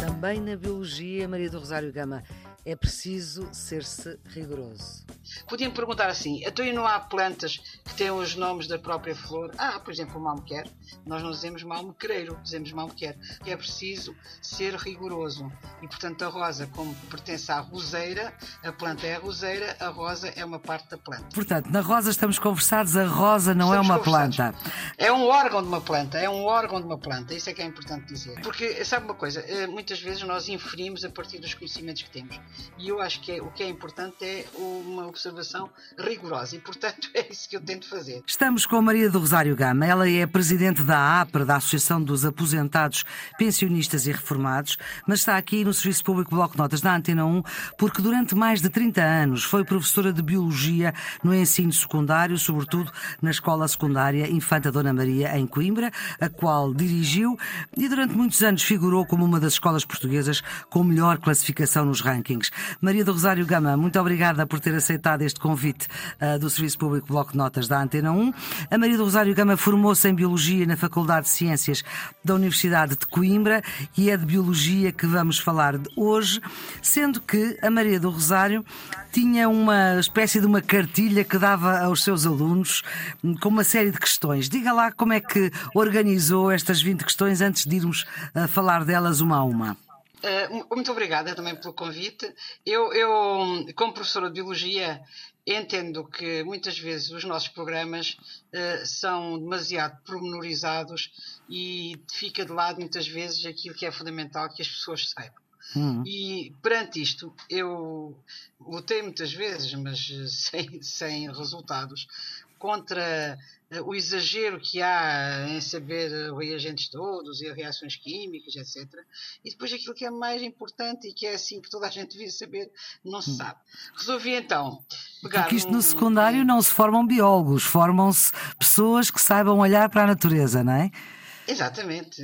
Também na biologia, Maria do Rosário Gama, é preciso ser-se rigoroso. Podiam perguntar assim: então não há plantas que têm os nomes da própria flor? Ah, por exemplo, o malmequer. Nós não dizemos malmequereiro, dizemos malmequer. É preciso ser rigoroso. E, portanto, a rosa, como pertence à roseira, a planta é a roseira, a rosa é uma parte da planta. Portanto, na rosa estamos conversados, a rosa não estamos é uma planta. É um órgão de uma planta, é um órgão de uma planta. Isso é que é importante dizer. Porque, sabe uma coisa? Eh, muitas vezes nós inferimos a partir dos conhecimentos que temos. E eu acho que é, o que é importante é uma observação rigorosa e, portanto, é isso que eu tento fazer. Estamos com Maria do Rosário Gama. Ela é presidente da APRA, da Associação dos Aposentados, Pensionistas e Reformados, mas está aqui no Serviço Público Bloco Notas da Antena 1 porque durante mais de 30 anos foi professora de Biologia no ensino secundário, sobretudo na Escola Secundária Infanta Dona Maria, em Coimbra, a qual dirigiu e durante muitos anos figurou como uma das escolas portuguesas com melhor classificação nos rankings. Maria do Rosário Gama, muito obrigada por ter aceitado este convite uh, do Serviço Público Bloco de Notas da Antena 1. A Maria do Rosário Gama formou-se em Biologia na Faculdade de Ciências da Universidade de Coimbra e é de Biologia que vamos falar hoje, sendo que a Maria do Rosário tinha uma espécie de uma cartilha que dava aos seus alunos hum, com uma série de questões. Diga lá como é que organizou estas 20 questões antes de irmos a falar delas uma a uma. Uh, muito obrigada também pelo convite. Eu, eu, como professora de Biologia, entendo que muitas vezes os nossos programas uh, são demasiado pormenorizados e fica de lado muitas vezes aquilo que é fundamental que as pessoas saibam. Uhum. E perante isto, eu lutei muitas vezes, mas sem, sem resultados, contra eh, o exagero que há em saber eh, os reagentes todos e reações químicas, etc. E depois aquilo que é mais importante e que é assim que toda a gente devia saber, não se hum. sabe. Resolvi então pegar. Porque isto um... no secundário não se formam biólogos, formam-se pessoas que saibam olhar para a natureza, não é? Exatamente,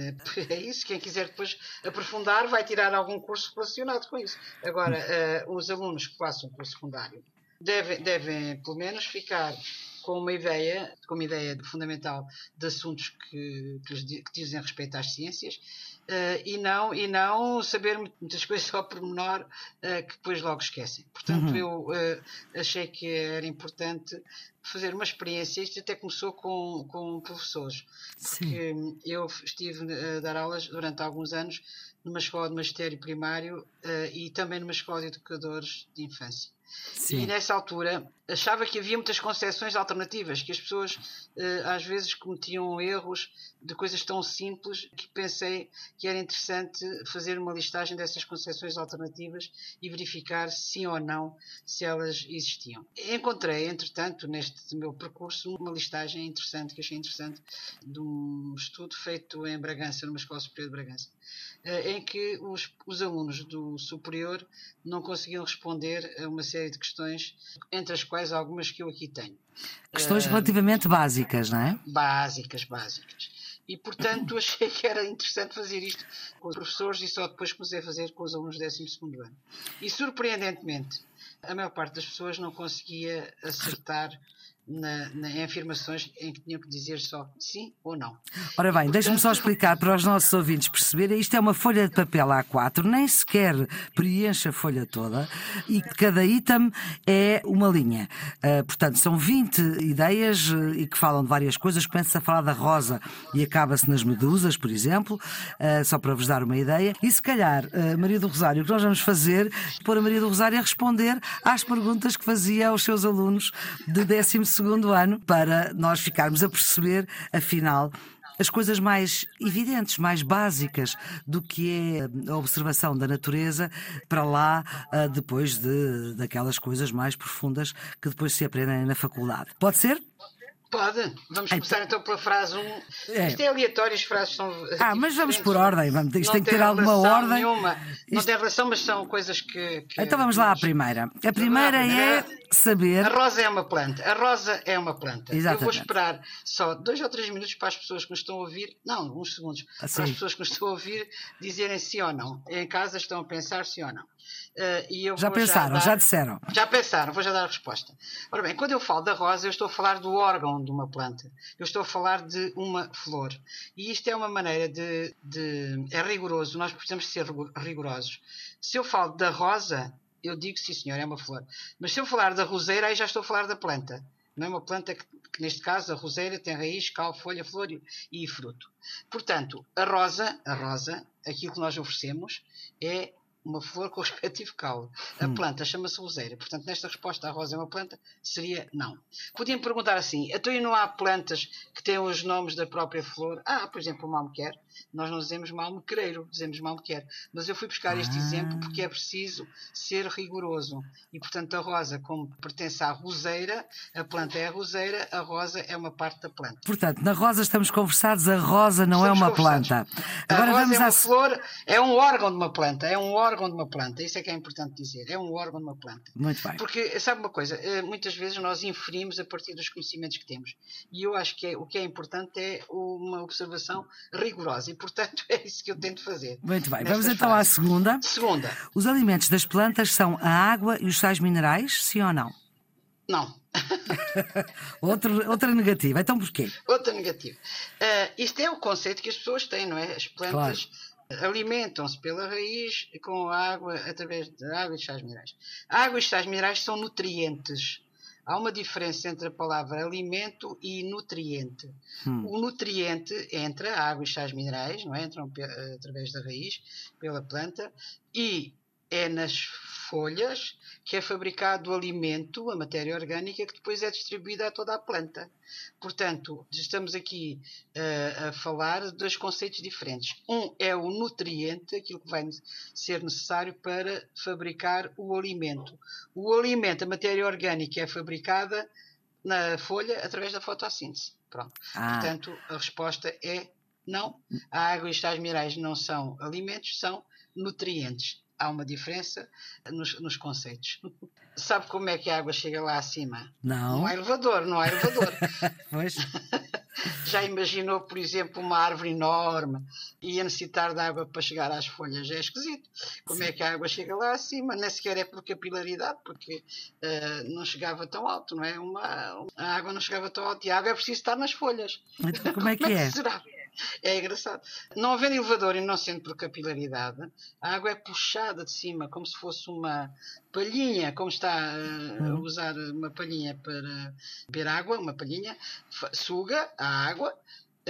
é isso. Quem quiser depois aprofundar vai tirar algum curso relacionado com isso. Agora, uh, os alunos que passam pelo secundário devem, devem, pelo menos, ficar com uma ideia, com uma ideia fundamental de assuntos que, que, que dizem respeito às ciências uh, e, não, e não saber muitas coisas ao pormenor uh, que depois logo esquecem. Portanto, uhum. eu uh, achei que era importante fazer uma experiência. Isto até começou com, com professores, porque Sim. eu estive a dar aulas durante alguns anos numa escola de magistério primário e também numa escola de educadores de infância. Sim. E nessa altura achava que havia muitas concepções alternativas, que as pessoas uh, às vezes cometiam erros de coisas tão simples que pensei que era interessante fazer uma listagem dessas concepções alternativas e verificar sim ou não se elas existiam. Encontrei, entretanto, neste meu percurso, uma listagem interessante, que achei interessante, de um estudo feito em Bragança, numa escola superior de Bragança, em que os, os alunos do superior não conseguiam responder a uma série de questões, entre as quais quais algumas que eu aqui tenho. Questões uh, relativamente básicas, não é? Básicas, básicas. E, portanto, achei que era interessante fazer isto com os professores e só depois comecei a fazer com os alunos do 12 ano. E, surpreendentemente, a maior parte das pessoas não conseguia acertar na, na, em afirmações em que tinham que dizer só sim ou não. Ora bem, deixa-me só explicar para os nossos ouvintes perceberem. Isto é uma folha de papel A4, nem sequer preenche a folha toda e cada item é uma linha. Uh, portanto, são 20 ideias uh, e que falam de várias coisas. Começa a falar da rosa e acaba-se nas medusas, por exemplo, uh, só para vos dar uma ideia. E se calhar, Maria do Rosário, o que nós vamos fazer é pôr a Maria do Rosário a responder às perguntas que fazia aos seus alunos de 12 segundo ano para nós ficarmos a perceber, afinal, as coisas mais evidentes, mais básicas do que é a observação da natureza para lá ah, depois de, daquelas coisas mais profundas que depois se aprendem na faculdade. Pode ser? Pode. Vamos começar então pela frase 1. Um. É. Isto é aleatório, as frases são. Ah, mas vamos por ordem. Vamos, isto não tem que ter alguma ordem. Nenhuma. Isto... Não tem relação, mas são coisas que. que então vamos lá à primeira. A primeira, é saber. A rosa é uma planta. A rosa é uma planta. Exatamente. Eu vou esperar só dois ou três minutos para as pessoas que nos estão a ouvir, não, uns segundos, Assim. para as pessoas que nos estão a ouvir dizerem sim ou não. Em casa estão a pensar sim ou não. Uh, e eu Já pensaram, dar- já disseram. já pensaram, vou já dar a resposta. Ora bem, quando eu falo da rosa, eu estou a falar do órgão de uma planta. Eu estou a falar de uma flor. E isto é uma maneira de. de- é rigoroso, nós precisamos ser rigo- rigorosos. Se eu falo da rosa, eu digo sim, senhor, é uma flor. Mas se eu falar da roseira, aí já estou a falar da planta. Não é uma planta que, que, neste caso, a roseira tem raiz, cal, folha, flor e, e fruto. Portanto, a rosa, a rosa, aquilo que nós oferecemos é uma flor com o respectivo caule. A Hum. planta chama-se roseira. Portanto, nesta resposta, a rosa é uma planta, seria não. Podiam perguntar assim, então e não há plantas que têm os nomes da própria flor? Ah, por exemplo, o malmequer. Nós não dizemos malmequereiro, dizemos malmequer. Mas eu fui buscar este Ah. exemplo porque é preciso ser rigoroso. E, portanto, a rosa, como pertence à roseira, a planta é a roseira, a rosa é uma parte da planta. Portanto, na rosa estamos conversados, a rosa não é Estamos uma conversados. planta. A Agora rosa vamos é uma à. flor, é um órgão de uma planta, é um órgão de uma planta. Isso é que é importante dizer. É um órgão de uma planta. Muito bem. Porque, sabe uma coisa, eh, muitas vezes nós inferimos a partir dos conhecimentos que temos. E eu acho que é- o que é importante é uma observação rigorosa. E, portanto, é isso que eu tento fazer. Muito bem. Vamos então à frases. segunda. Segunda, Os alimentos das plantas são a água e os sais minerais, sim ou não? não. Outro, outra negativa. Então porquê? Outra negativa. Eh, isto é o conceito que as pessoas têm, não é? As plantas alimentam-se pela raiz com água, através da água e sais minerais. A água e sais minerais são nutrientes. Há uma diferença entre a palavra alimento e nutriente. Hum. O nutriente entra, a água e sais minerais, não é? entram através da raiz, pela planta, e é nas folhas que é fabricado o alimento, a matéria orgânica, que depois é distribuída a toda a planta. Portanto, estamos aqui eh, a falar de dois conceitos diferentes. Um é o nutriente, aquilo que vai ser necessário para fabricar o alimento. O alimento, a matéria orgânica, é fabricada na folha através da fotossíntese. Pronto. Ah, Portanto, a resposta é não. A água e os sais minerais não são alimentos, são nutrientes. Há uma diferença nos, nos conceitos. Sabe como é que a água chega lá acima? não. Não há elevador, não há elevador. Pois. Já imaginou, por exemplo, uma árvore enorme e a necessitar de água para chegar às folhas? É esquisito. Como é que a água chega lá acima? Nem sequer é por capilaridade, porque eh, não chegava tão alto, não é? Uma, a água não chegava tão alto e a água é preciso estar nas folhas. Então como é que é? será? É engraçado. Não havendo elevador e não sendo por capilaridade, a água é puxada de cima como se fosse uma palhinha, como está eh, a usar uma palhinha para beber água, uma palhinha, suga a água.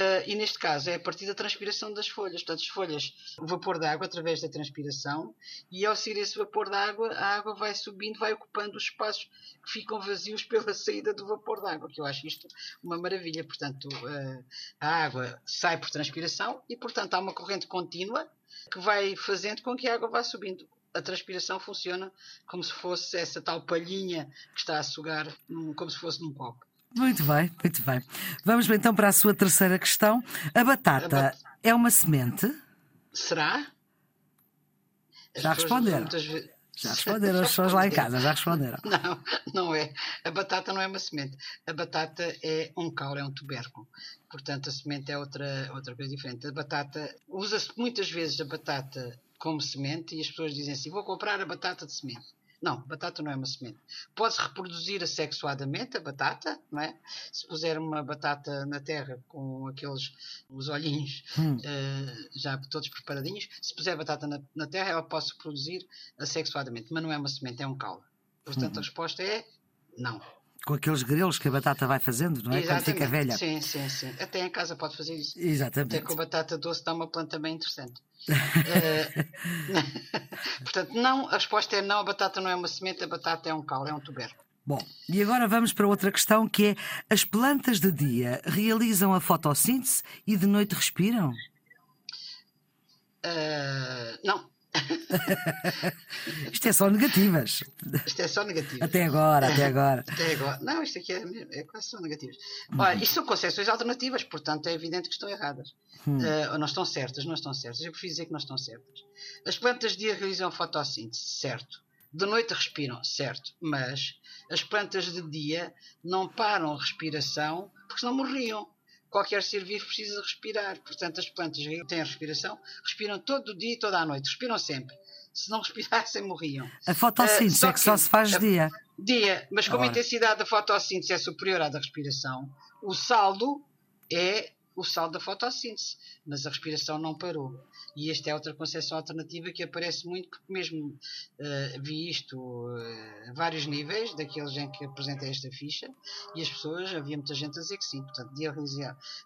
Eh, e neste caso é a partir da transpiração das folhas. Portanto, as folhas, o vapor da água através da transpiração, e ao sair esse vapor da água, a água vai subindo, vai ocupando os espaços que ficam vazios pela saída do vapor da água, que eu acho isto uma maravilha. Portanto, eh, a água sai por transpiração e, portanto, há uma corrente contínua que vai fazendo com que a água vá subindo. A transpiração funciona como se fosse essa tal palhinha que está a sugar, como se fosse num copo. Muito bem, muito bem. Vamos então para a sua terceira questão. A batata A bat- é uma semente? Será? As Já responderam. muitas Já responderam as pessoas lá em casa, já responderam. Não, não é. A batata não é uma semente. A batata é um caule, é um tubérculo. Portanto, a semente é outra, outra coisa diferente. A batata, usa-se muitas vezes a batata como semente e as pessoas dizem assim: vou comprar a batata de semente. Não, batata não é uma semente. Pode-se reproduzir assexuadamente a batata, não é? Se puser uma batata na terra com aqueles os olhinhos Hum. eh, já todos preparadinhos, se puser batata na, na terra, ela pode se produzir assexuadamente, mas não é uma semente, é um caule. Portanto, Uhum. a resposta é não. Com aqueles grelos que a batata vai fazendo, não é? Quando fica velha. Sim, sim, sim. Até em casa pode fazer isso. Até Exatamente. com a batata doce dá uma planta bem interessante. Eh, Portanto, não, a resposta é não, a batata não é uma semente, a batata é um caule, é um tubérculo. Bom, e agora vamos para outra questão que é: as plantas de dia realizam a fotossíntese e de noite respiram? Eh, não, Isto é só negativas. isto é só negativo. Até agora, até agora. Até agora. Não, isto aqui é, é quase só negativas. Olha, isto são concepções alternativas, portanto é evidente que estão erradas. Eh, ou não estão certas, não estão certas. Eu prefiro dizer que não estão certas. As plantas de dia realizam fotossíntese, certo. De noite respiram, certo, mas as plantas de dia não param a respiração porque senão morriam. Qualquer ser vivo precisa respirar. Portanto, as plantas que têm respiração respiram todo o dia e toda a noite. Respiram sempre. Se não respirassem, morriam. A fotossíntese uh, é que, que só se faz a, dia. Dia, mas como Ora. a intensidade da fotossíntese é superior à da respiração, o saldo é o saldo da fotossíntese, mas a respiração não parou. E esta é outra concepção alternativa que aparece muito, porque mesmo uh, vi isto uh, vários níveis, daqueles em que apresentei esta ficha, e as pessoas, havia muita gente a dizer que sim, portanto, dia,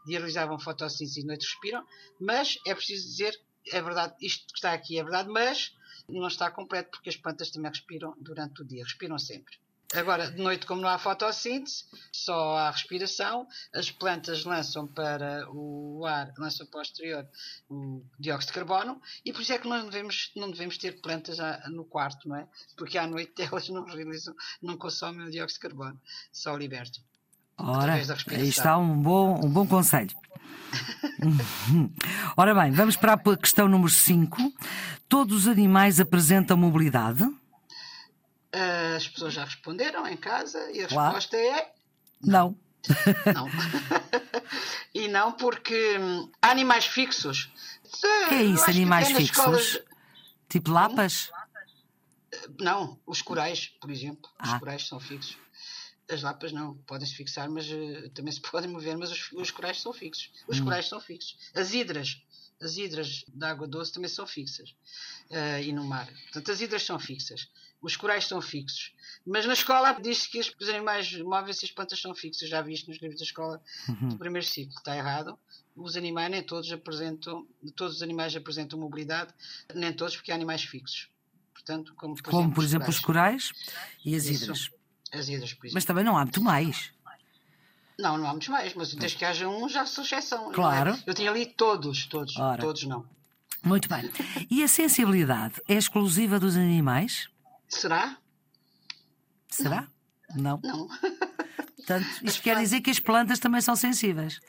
realizavam fotossíntese e noite respiram, mas é preciso dizer, é verdade, isto que está aqui é verdade, mas não está completo, porque as plantas também respiram durante o dia, respiram sempre. Agora, de noite, como não há fotossíntese, só há respiração, as plantas lançam para o ar, lançam para o exterior o dióxido de carbono, e por isso é que nós devemos, não devemos ter plantas no quarto, não é? Porque à noite elas não realizam, não consomem o dióxido de carbono, só libertam. Ora, aí está um bom, um bom conselho. Ora bem, vamos para a questão número 5. Todos os animais apresentam mobilidade? As pessoas já responderam em casa e a claro. resposta é não. Não. e não porque hum, há animais fixos. Que é isso, animais fixos? Escolas... Tipo lapas? Não, os corais, por exemplo. Os ah. corais são fixos. As lapas não, podem-se fixar, mas uh, também se podem mover, mas os, os corais são fixos. Os hum. corais são fixos. As hidras, as hidras de água doce também são fixas. Uh, e no mar. Portanto, as hidras são fixas. Os corais são fixos. Mas na escola diz-se que os animais móveis e as plantas são fixos. Já vi isto nos livros da escola uhum. do primeiro ciclo. Está errado. Os animais nem todos apresentam, todos os animais apresentam mobilidade, nem todos porque há animais fixos. Portanto, como por como, exemplo, por exemplo os corais e as Isso. hidras. As hidras, por exemplo. Mas também não há muito mais. Não, não há muitos mais, mas desde que haja um já sou exceção. É? Claro. É? Eu tinha ali todos, todos, Ora. todos não. Muito bem. E a sensibilidade é exclusiva dos animais? Será? Será? Não. Não. Portanto, isto quer dizer que as plantas também são sensíveis.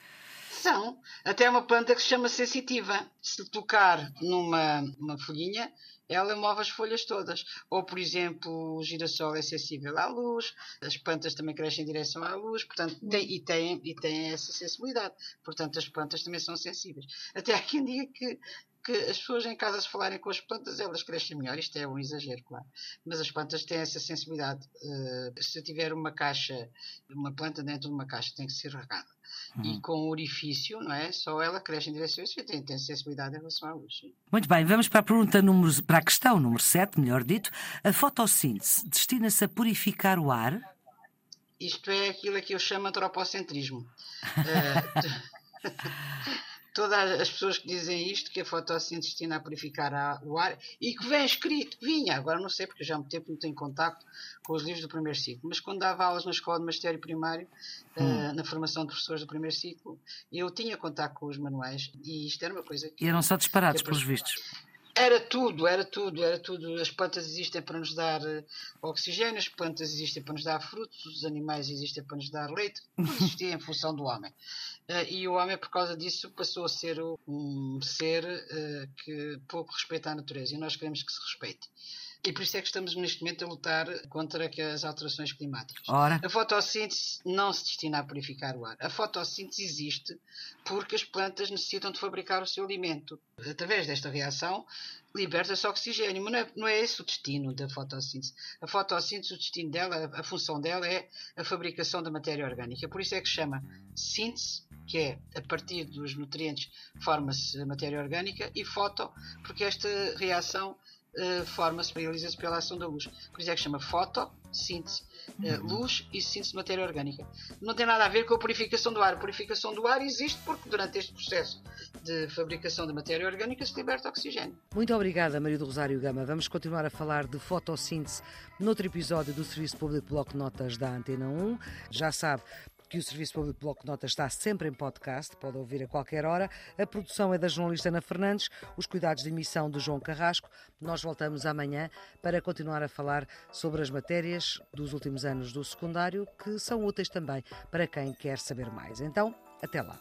São. Até uma planta que se chama sensitiva. Se tocar numa uma folhinha, ela move as folhas todas. Ou, por exemplo, o girassol é sensível à luz, as plantas também crescem em direção à luz, portanto, tem, e, têm, e essa sensibilidade. Portanto, as plantas também são sensíveis. Até há quem diga que que as pessoas em casa se falarem com as plantas, elas crescem melhor. Isto é um exagero, claro. Mas as plantas têm essa sensibilidade. Uh, se eu tiver uma caixa, uma planta dentro de uma caixa, tem que ser regada. Uhum. E com o orifício, não é? Só ela cresce em direção a isso e tem, tem sensibilidade em relação à luz. Sim. Muito bem, vamos para a pergunta número, para a questão número 7, melhor dito. A fotossíntese destina-se a purificar o ar? Isto é aquilo que eu chamo antropocentrismo. uh, todas as pessoas que dizem isto, que a fotossíntese destina a purificar o ar, e que vem escrito, vinha, agora não sei porque já há muito tempo não tenho contacto com os livros do primeiro ciclo, mas quando dava aulas na escola de magistério primário, hum. uh, na formação de professores do primeiro ciclo, eu tinha contacto com os manuais, e isto era uma coisa que... E eram só disparados, pelos vistos. Era tudo, era tudo, era tudo. As plantas existem para nos dar uh, oxigênio, as plantas existem para nos dar frutos, os animais existem para nos dar leite, tudo existia em função do homem. Uh, e o homem, por causa disso, passou a ser um ser uh, que pouco respeita a natureza e nós queremos que se respeite. E por isso é que estamos neste momento a lutar contra as alterações climáticas. Ora. A fotossíntese não se destina a purificar o ar. A fotossíntese existe porque as plantas necessitam de fabricar o seu alimento. Através desta reação, liberta-se oxigênio, mas não é, não é, esse o destino da fotossíntese. A fotossíntese, o destino dela, a função dela é a fabricação da matéria orgânica. Por isso é que se chama síntese, que é a partir dos nutrientes forma-se a matéria orgânica, e foto, porque esta reação uh, forma-se, realiza-se pela ação da luz. Por isso é que chama fotossíntese. Uh, luz e síntese de matéria orgânica. Não tem nada a ver com a purificação do ar. A purificação do ar existe porque durante este processo de fabricação de matéria orgânica se liberta oxigênio. Muito obrigada, Maria do Rosário Gama. Vamos continuar a falar de fotossíntese noutro episódio do Serviço Público Bloco Notas da Antena 1. Já sabe, que o Serviço Público Bloco de Notas está sempre em podcast, pode ouvir a qualquer hora. A produção é da jornalista Ana Fernandes, os cuidados de emissão do João Carrasco. Nós voltamos amanhã para continuar a falar sobre as matérias dos últimos anos do secundário que são úteis também para quem quer saber mais. Então, até lá.